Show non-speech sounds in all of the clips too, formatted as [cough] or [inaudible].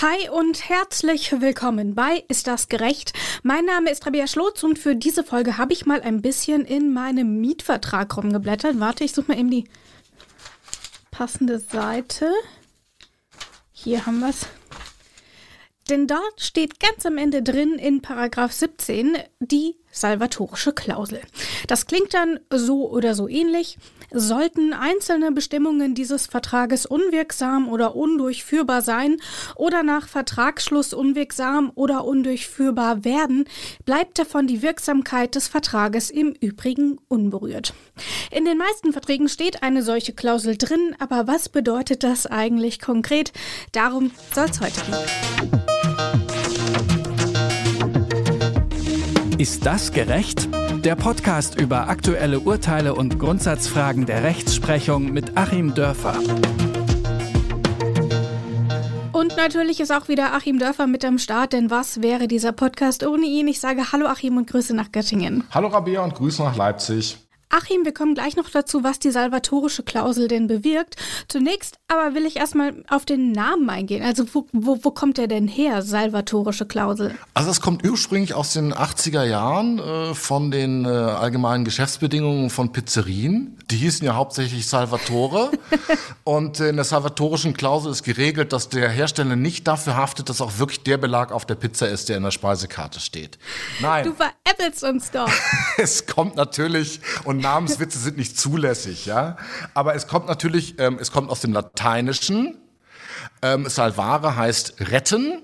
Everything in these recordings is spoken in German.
Hi und herzlich willkommen bei Ist das gerecht? Mein Name ist Rabia Schlotz und für diese Folge habe ich mal ein bisschen in meinem Mietvertrag rumgeblättert. Warte, ich suche mal eben die passende Seite. Hier haben wir es. Denn dort steht ganz am Ende drin in Paragraph 17 die salvatorische Klausel. Das klingt dann so oder so ähnlich. Sollten einzelne Bestimmungen dieses Vertrages unwirksam oder undurchführbar sein oder nach Vertragsschluss unwirksam oder undurchführbar werden, bleibt davon die Wirksamkeit des Vertrages im Übrigen unberührt. In den meisten Verträgen steht eine solche Klausel drin, aber was bedeutet das eigentlich konkret? Darum soll es heute gehen. Ist das gerecht? Der Podcast über aktuelle Urteile und Grundsatzfragen der Rechtsprechung mit Achim Dörfer. Und natürlich ist auch wieder Achim Dörfer mit am Start, denn was wäre dieser Podcast ohne ihn? Ich sage Hallo Achim und Grüße nach Göttingen. Hallo Rabea und Grüße nach Leipzig. Achim, wir kommen gleich noch dazu, was die salvatorische Klausel denn bewirkt. Zunächst aber will ich erstmal auf den Namen eingehen. Also wo, wo, wo kommt der denn her, salvatorische Klausel? Also es kommt ursprünglich aus den 80er Jahren äh, von den äh, allgemeinen Geschäftsbedingungen von Pizzerien. Die hießen ja hauptsächlich Salvatore. [laughs] und in der salvatorischen Klausel ist geregelt, dass der Hersteller nicht dafür haftet, dass auch wirklich der Belag auf der Pizza ist, der in der Speisekarte steht. Nein. Du veräppelst uns doch. [laughs] es kommt natürlich und und Namenswitze sind nicht zulässig, ja. Aber es kommt natürlich, ähm, es kommt aus dem Lateinischen. Ähm, salvare heißt retten.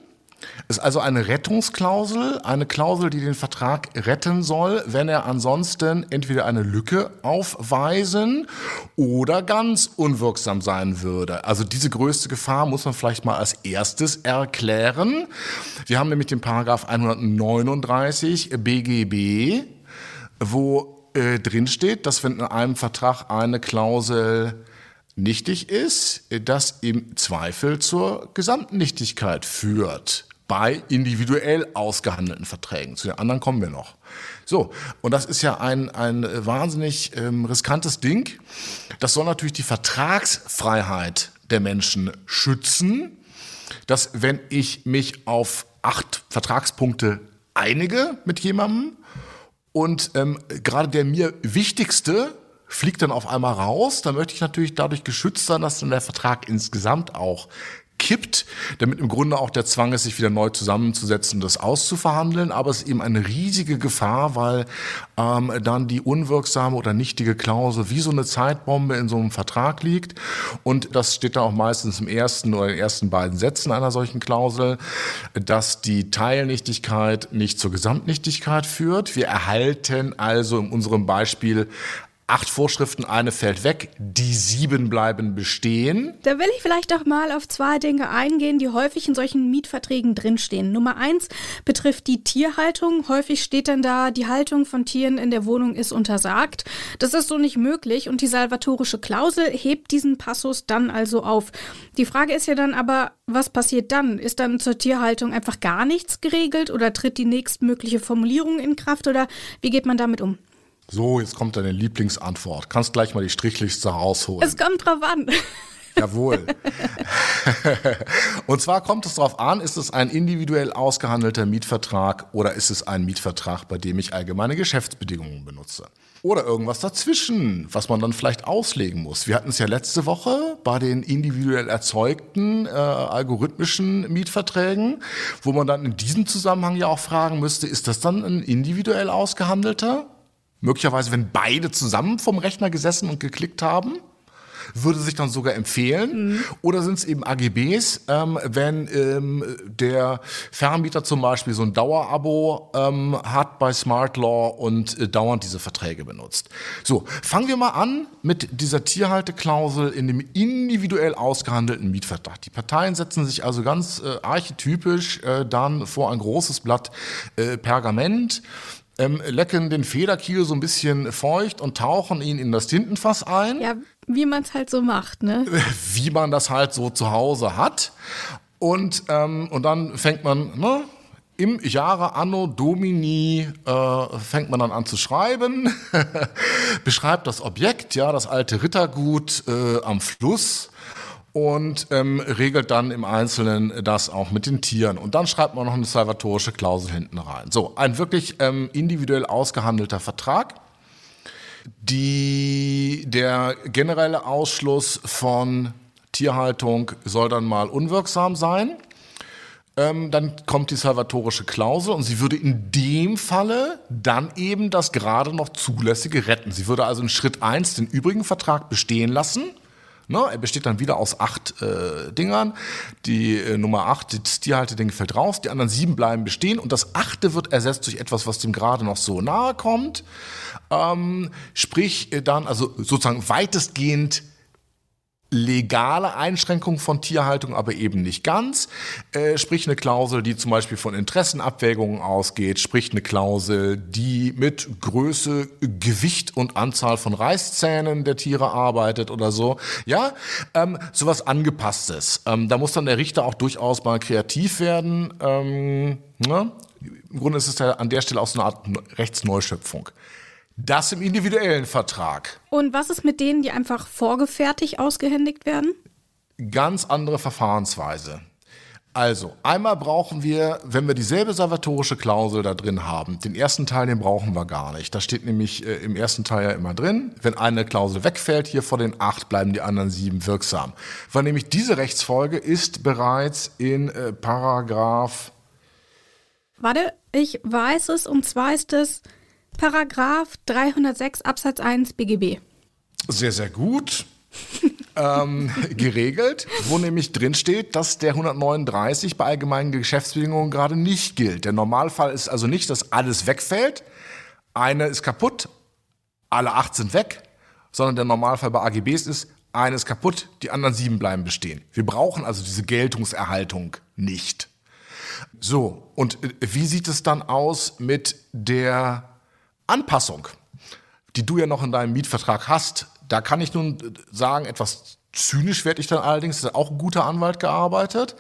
Ist also eine Rettungsklausel, eine Klausel, die den Vertrag retten soll, wenn er ansonsten entweder eine Lücke aufweisen oder ganz unwirksam sein würde. Also diese größte Gefahr muss man vielleicht mal als erstes erklären. Wir haben nämlich den Paragraph 139 BGB, wo äh, drinsteht, dass wenn in einem Vertrag eine Klausel nichtig ist, das im Zweifel zur Gesamtnichtigkeit führt bei individuell ausgehandelten Verträgen. Zu den anderen kommen wir noch. So, und das ist ja ein, ein wahnsinnig ähm, riskantes Ding. Das soll natürlich die Vertragsfreiheit der Menschen schützen, dass wenn ich mich auf acht Vertragspunkte einige mit jemandem und ähm, gerade der mir wichtigste fliegt dann auf einmal raus. Da möchte ich natürlich dadurch geschützt sein, dass dann der Vertrag insgesamt auch kippt, damit im Grunde auch der Zwang ist, sich wieder neu zusammenzusetzen und das auszuverhandeln. Aber es ist eben eine riesige Gefahr, weil ähm, dann die unwirksame oder nichtige Klausel wie so eine Zeitbombe in so einem Vertrag liegt. Und das steht dann auch meistens im ersten oder den ersten beiden Sätzen einer solchen Klausel, dass die Teilnichtigkeit nicht zur Gesamtnichtigkeit führt. Wir erhalten also in unserem Beispiel acht Vorschriften, eine fällt weg, die sieben bleiben bestehen. Da will ich vielleicht auch mal auf zwei Dinge eingehen, die häufig in solchen Mietverträgen drinstehen. Nummer eins betrifft die Tierhaltung. Häufig steht dann da, die Haltung von Tieren in der Wohnung ist untersagt. Das ist so nicht möglich und die salvatorische Klausel hebt diesen Passus dann also auf. Die Frage ist ja dann aber, was passiert dann? Ist dann zur Tierhaltung einfach gar nichts geregelt oder tritt die nächstmögliche Formulierung in Kraft oder wie geht man damit um? So, jetzt kommt deine Lieblingsantwort. Kannst gleich mal die Strichliste rausholen. Es kommt drauf an. [laughs] Jawohl. [laughs] Und zwar kommt es darauf an, ist es ein individuell ausgehandelter Mietvertrag oder ist es ein Mietvertrag, bei dem ich allgemeine Geschäftsbedingungen benutze? Oder irgendwas dazwischen, was man dann vielleicht auslegen muss. Wir hatten es ja letzte Woche bei den individuell erzeugten äh, algorithmischen Mietverträgen, wo man dann in diesem Zusammenhang ja auch fragen müsste, ist das dann ein individuell ausgehandelter möglicherweise, wenn beide zusammen vom Rechner gesessen und geklickt haben, würde sich dann sogar empfehlen. Mhm. Oder sind es eben AGBs, ähm, wenn ähm, der Vermieter zum Beispiel so ein Dauerabo ähm, hat bei Smart Law und äh, dauernd diese Verträge benutzt. So, fangen wir mal an mit dieser Tierhalteklausel in dem individuell ausgehandelten Mietvertrag. Die Parteien setzen sich also ganz äh, archetypisch äh, dann vor ein großes Blatt äh, Pergament ähm, lecken den Federkiel so ein bisschen feucht und tauchen ihn in das Tintenfass ein. Ja, wie man es halt so macht, ne? [laughs] Wie man das halt so zu Hause hat. Und, ähm, und dann fängt man, ne? Im Jahre Anno Domini äh, fängt man dann an zu schreiben, [laughs] beschreibt das Objekt, ja, das alte Rittergut äh, am Fluss und ähm, regelt dann im Einzelnen das auch mit den Tieren. Und dann schreibt man noch eine salvatorische Klausel hinten rein. So, ein wirklich ähm, individuell ausgehandelter Vertrag. Die, der generelle Ausschluss von Tierhaltung soll dann mal unwirksam sein. Ähm, dann kommt die salvatorische Klausel und sie würde in dem Falle dann eben das gerade noch Zulässige retten. Sie würde also in Schritt eins den übrigen Vertrag bestehen lassen. Ne, er besteht dann wieder aus acht äh, Dingern. Die äh, Nummer acht, das Tierhalteding fällt raus, die anderen sieben bleiben bestehen und das achte wird ersetzt durch etwas, was dem gerade noch so nahe kommt. Ähm, sprich äh, dann also sozusagen weitestgehend legale Einschränkung von Tierhaltung, aber eben nicht ganz. Äh, sprich eine Klausel, die zum Beispiel von Interessenabwägungen ausgeht, sprich eine Klausel, die mit Größe, Gewicht und Anzahl von Reißzähnen der Tiere arbeitet oder so. Ja, ähm, sowas angepasstes. Ähm, da muss dann der Richter auch durchaus mal kreativ werden. Ähm, ne? Im Grunde ist es ja an der Stelle auch so eine Art Rechtsneuschöpfung. Das im individuellen Vertrag. Und was ist mit denen, die einfach vorgefertigt ausgehändigt werden? Ganz andere Verfahrensweise. Also, einmal brauchen wir, wenn wir dieselbe salvatorische Klausel da drin haben, den ersten Teil, den brauchen wir gar nicht. Da steht nämlich äh, im ersten Teil ja immer drin, wenn eine Klausel wegfällt, hier vor den acht bleiben die anderen sieben wirksam. Weil nämlich diese Rechtsfolge ist bereits in äh, Paragraph. Warte, ich weiß es, und zwar ist es Paragraph 306 Absatz 1 BGB. Sehr, sehr gut. [laughs] ähm, geregelt, wo nämlich drin steht, dass der 139 bei allgemeinen Geschäftsbedingungen gerade nicht gilt. Der Normalfall ist also nicht, dass alles wegfällt, eine ist kaputt, alle acht sind weg, sondern der Normalfall bei AGBs ist, eine ist kaputt, die anderen sieben bleiben bestehen. Wir brauchen also diese Geltungserhaltung nicht. So, und äh, wie sieht es dann aus mit der Anpassung, die du ja noch in deinem Mietvertrag hast, da kann ich nun sagen, etwas zynisch werde ich dann allerdings, ist auch ein guter Anwalt gearbeitet.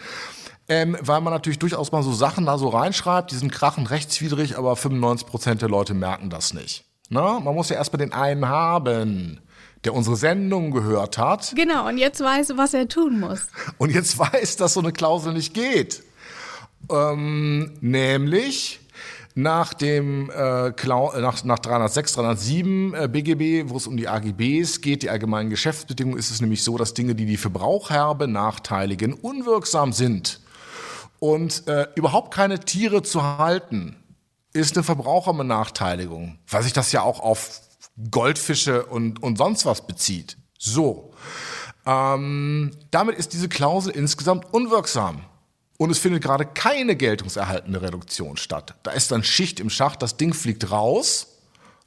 Ähm, weil man natürlich durchaus mal so Sachen da so reinschreibt, die sind krachen rechtswidrig, aber 95 Prozent der Leute merken das nicht. Na, man muss ja erstmal den einen haben, der unsere Sendung gehört hat. Genau, und jetzt weiß, was er tun muss. Und jetzt [laughs] weiß, dass so eine Klausel nicht geht. Ähm, nämlich, nach dem äh, nach, nach 306, 307 äh, BGB, wo es um die AGBs geht, die allgemeinen Geschäftsbedingungen, ist es nämlich so, dass Dinge, die die Verbraucher benachteiligen, unwirksam sind. Und äh, überhaupt keine Tiere zu halten, ist eine Verbraucherbenachteiligung, weil sich das ja auch auf Goldfische und, und sonst was bezieht. So. Ähm, damit ist diese Klausel insgesamt unwirksam. Und es findet gerade keine geltungserhaltende Reduktion statt. Da ist dann Schicht im Schacht, das Ding fliegt raus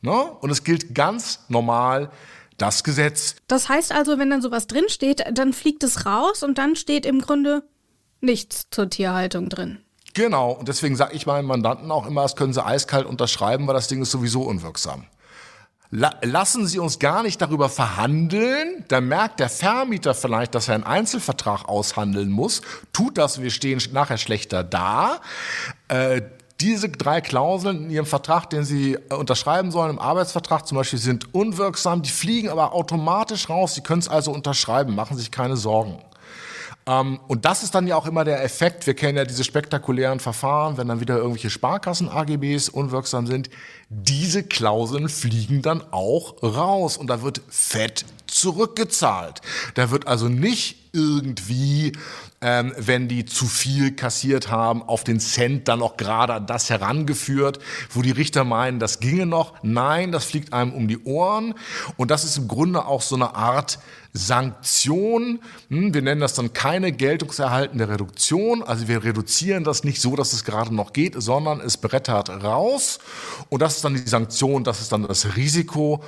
ne? und es gilt ganz normal das Gesetz. Das heißt also, wenn dann sowas drinsteht, dann fliegt es raus und dann steht im Grunde nichts zur Tierhaltung drin. Genau, und deswegen sage ich meinen Mandanten auch immer, das können sie eiskalt unterschreiben, weil das Ding ist sowieso unwirksam. La lassen Sie uns gar nicht darüber verhandeln. Dann merkt der Vermieter vielleicht, dass er einen Einzelvertrag aushandeln muss. Tut das, wir stehen nachher schlechter da. Äh, diese drei Klauseln in Ihrem Vertrag, den Sie äh, unterschreiben sollen, im Arbeitsvertrag zum Beispiel, sind unwirksam. Die fliegen aber automatisch raus. Sie können es also unterschreiben. Machen sich keine Sorgen. Ähm, und das ist dann ja auch immer der Effekt. Wir kennen ja diese spektakulären Verfahren, wenn dann wieder irgendwelche Sparkassen-AGBs unwirksam sind. Diese Klauseln fliegen dann auch raus und da wird fett zurückgezahlt. Da wird also nicht irgendwie, ähm, wenn die zu viel kassiert haben, auf den Cent dann auch gerade das herangeführt, wo die Richter meinen, das ginge noch. Nein, das fliegt einem um die Ohren. Und das ist im Grunde auch so eine Art Sanktion. Hm, wir nennen das dann keine geltungserhaltende Reduktion. Also wir reduzieren das nicht so, dass es gerade noch geht, sondern es brettert raus. Und das ist dann die Sanktion, das ist dann das Risiko.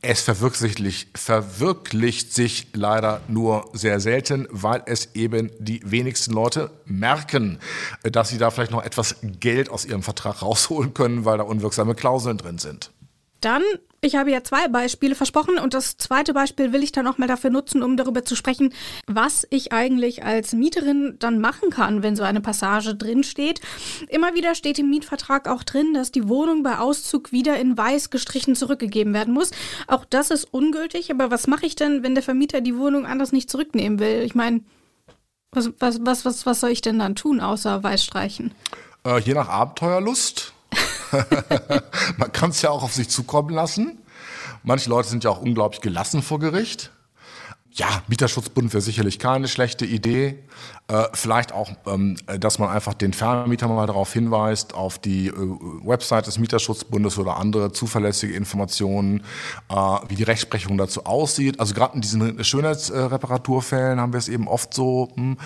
Es verwirklicht, verwirklicht sich leider nur sehr selten, weil es eben die wenigsten Leute merken, dass sie da vielleicht noch etwas Geld aus ihrem Vertrag rausholen können, weil da unwirksame Klauseln drin sind. Dann, ich habe ja zwei Beispiele versprochen und das zweite Beispiel will ich dann auch mal dafür nutzen, um darüber zu sprechen, was ich eigentlich als Mieterin dann machen kann, wenn so eine Passage drin steht. Immer wieder steht im Mietvertrag auch drin, dass die Wohnung bei Auszug wieder in weiß gestrichen zurückgegeben werden muss. Auch das ist ungültig, aber was mache ich denn, wenn der Vermieter die Wohnung anders nicht zurücknehmen will? Ich meine, was, was, was, was, was soll ich denn dann tun, außer weiß streichen? Äh, je nach Abenteuerlust. [laughs] Man kann es ja auch auf sich zukommen lassen. Manche Leute sind ja auch unglaublich gelassen vor Gericht. Ja, Mieterschutzbund wäre sicherlich keine schlechte Idee. Äh, vielleicht auch, ähm, dass man einfach den Vermieter mal darauf hinweist, auf die äh, Website des Mieterschutzbundes oder andere zuverlässige Informationen, äh, wie die Rechtsprechung dazu aussieht. Also gerade in diesen Schönheitsreparaturfällen haben wir es eben oft so, hm,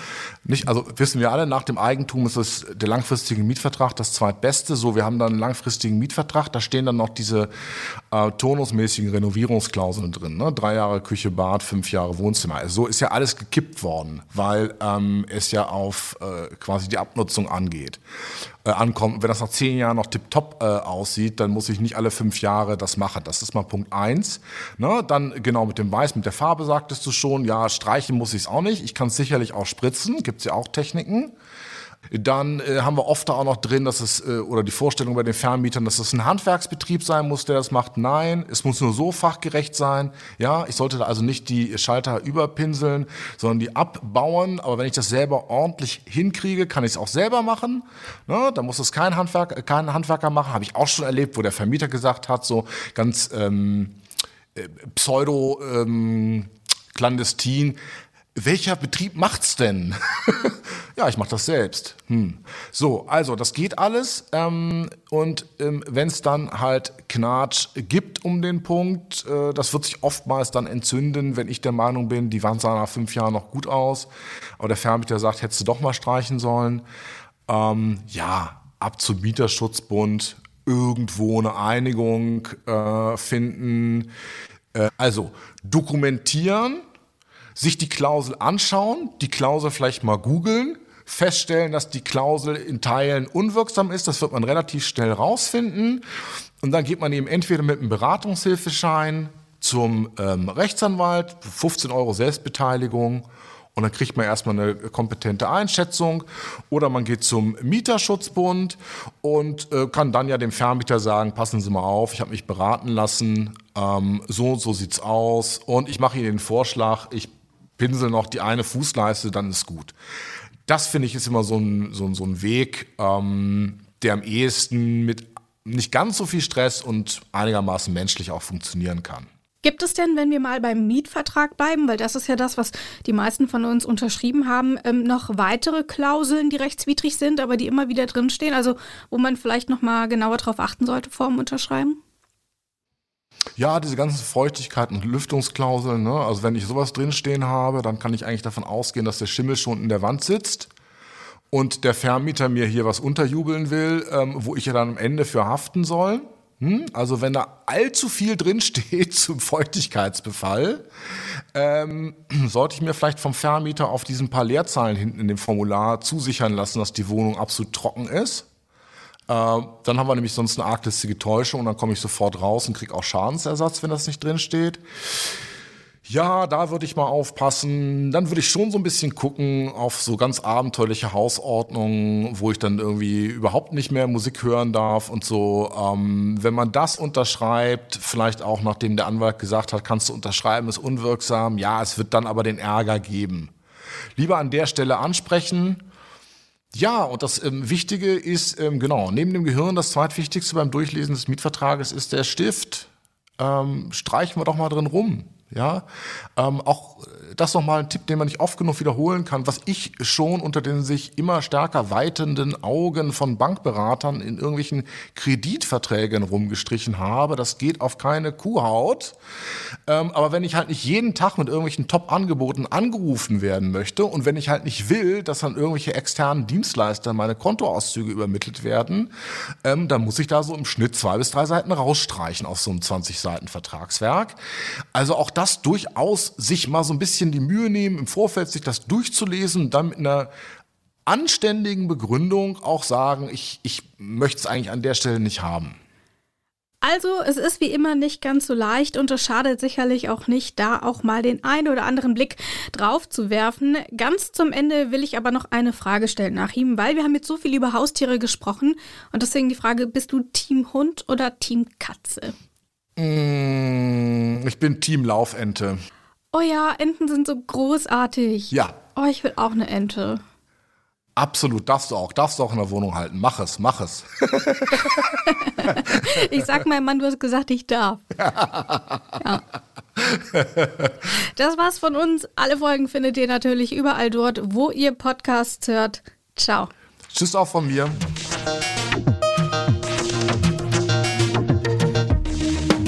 nicht, also wissen wir alle, nach dem Eigentum ist es der langfristige Mietvertrag das zweitbeste. So, wir haben dann einen langfristigen Mietvertrag, da stehen dann noch diese äh, turnusmäßigen Renovierungsklauseln drin. Ne? Drei Jahre Küche, Bad, fünf Jahre Wohnzimmer. Also so ist ja alles gekippt worden, weil ähm, es ja auf äh, quasi die Abnutzung angeht, äh, ankommt. wenn das nach zehn Jahren noch tipptopp äh, aussieht, dann muss ich nicht alle fünf Jahre das machen. Das ist mal Punkt eins. Ne? Dann genau mit dem Weiß, mit der Farbe sagtest du schon, ja, streichen muss ich es auch nicht. Ich kann es sicherlich auch spritzen, gibt es ja auch Techniken. Dann äh, haben wir oft da auch noch drin, dass es, äh, oder die Vorstellung bei den Vermietern, dass es ein Handwerksbetrieb sein muss, der das macht. Nein, es muss nur so fachgerecht sein. Ja, ich sollte da also nicht die Schalter überpinseln, sondern die abbauen. Aber wenn ich das selber ordentlich hinkriege, kann ich es auch selber machen. Ne? Da muss es kein, Handwerk, kein Handwerker machen. Habe ich auch schon erlebt, wo der Vermieter gesagt hat, so ganz ähm, äh, pseudo ähm, clandestin, welcher Betrieb macht's denn? [laughs] ja, ich mache das selbst. Hm. So, also das geht alles. Ähm, und ähm, wenn es dann halt Knatsch gibt um den Punkt, äh, das wird sich oftmals dann entzünden, wenn ich der Meinung bin, die Wand sah nach fünf Jahren noch gut aus, aber der Vermieter sagt, hättest du doch mal streichen sollen. Ähm, ja, ab zum Mieterschutzbund, irgendwo eine Einigung äh, finden. Äh, also dokumentieren sich die Klausel anschauen, die Klausel vielleicht mal googeln, feststellen, dass die Klausel in Teilen unwirksam ist. Das wird man relativ schnell rausfinden. Und dann geht man eben entweder mit einem Beratungshilfeschein zum ähm, Rechtsanwalt, 15 Euro Selbstbeteiligung. Und dann kriegt man erstmal eine kompetente Einschätzung. Oder man geht zum Mieterschutzbund und äh, kann dann ja dem Vermieter sagen, passen Sie mal auf, ich habe mich beraten lassen, ähm, so und so sieht's aus. Und ich mache Ihnen den Vorschlag, ich pinsel noch die eine Fußleiste, dann ist gut. Das finde ich ist immer so ein, so, so ein Weg, ähm, der am ehesten mit nicht ganz so viel Stress und einigermaßen menschlich auch funktionieren kann. Gibt es denn, wenn wir mal beim Mietvertrag bleiben, weil das ist ja das, was die meisten von uns unterschrieben haben, ähm, noch weitere Klauseln, die rechtswidrig sind, aber die immer wieder drinstehen, also wo man vielleicht noch mal genauer darauf achten sollte vor dem Unterschreiben? Ja, diese ganzen Feuchtigkeiten und Lüftungsklauseln. Ne? Also wenn ich sowas drinstehen habe, dann kann ich eigentlich davon ausgehen, dass der Schimmel schon in der Wand sitzt und der Vermieter mir hier was unterjubeln will, ähm, wo ich ja dann am Ende für haften soll. Hm? Also wenn da allzu viel drinsteht [laughs] zum Feuchtigkeitsbefall, ähm, sollte ich mir vielleicht vom Vermieter auf diesen paar Leerzahlen hinten in dem Formular zusichern lassen, dass die Wohnung absolut trocken ist. Äh, dann haben wir nämlich sonst eine arglistige Täuschung und dann komme ich sofort raus und kriege auch Schadensersatz, wenn das nicht drin steht. Ja, da würde ich mal aufpassen. Dann würde ich schon so ein bisschen gucken auf so ganz abenteuerliche Hausordnungen, wo ich dann irgendwie überhaupt nicht mehr Musik hören darf und so. Ähm, wenn man das unterschreibt, vielleicht auch nachdem der Anwalt gesagt hat, kannst du unterschreiben, ist unwirksam. Ja, es wird dann aber den Ärger geben. Lieber an der Stelle ansprechen ja, und das ähm, Wichtige ist, ähm, genau, neben dem Gehirn, das zweitwichtigste beim Durchlesen des Mietvertrages ist der Stift. Ähm, streichen wir doch mal drin rum. Ja, ähm, auch das nochmal ein Tipp, den man nicht oft genug wiederholen kann, was ich schon unter den sich immer stärker weitenden Augen von Bankberatern in irgendwelchen Kreditverträgen rumgestrichen habe. Das geht auf keine Kuhhaut. Ähm, aber wenn ich halt nicht jeden Tag mit irgendwelchen Top-Angeboten angerufen werden möchte und wenn ich halt nicht will, dass dann irgendwelche externen Dienstleister meine Kontoauszüge übermittelt werden, ähm, dann muss ich da so im Schnitt zwei bis drei Seiten rausstreichen aus so einem 20 Seiten Vertragswerk. Also auch das durchaus sich mal so ein bisschen die Mühe nehmen, im Vorfeld sich das durchzulesen und dann mit einer anständigen Begründung auch sagen, ich, ich möchte es eigentlich an der Stelle nicht haben. Also, es ist wie immer nicht ganz so leicht und es schadet sicherlich auch nicht, da auch mal den einen oder anderen Blick drauf zu werfen. Ganz zum Ende will ich aber noch eine Frage stellen nach ihm, weil wir haben jetzt so viel über Haustiere gesprochen und deswegen die Frage, bist du Team Hund oder Team Katze? Mm, ich bin Team Laufente. Oh ja, Enten sind so großartig. Ja. Oh, ich will auch eine Ente. Absolut, darfst du auch. Darfst du auch in der Wohnung halten. Mach es, mach es. [laughs] ich sag meinem Mann, du hast gesagt, ich darf. [laughs] Ja. Das war's von uns. Alle Folgen findet ihr natürlich überall dort, wo ihr Podcasts hört. Ciao. Tschüss auch von mir.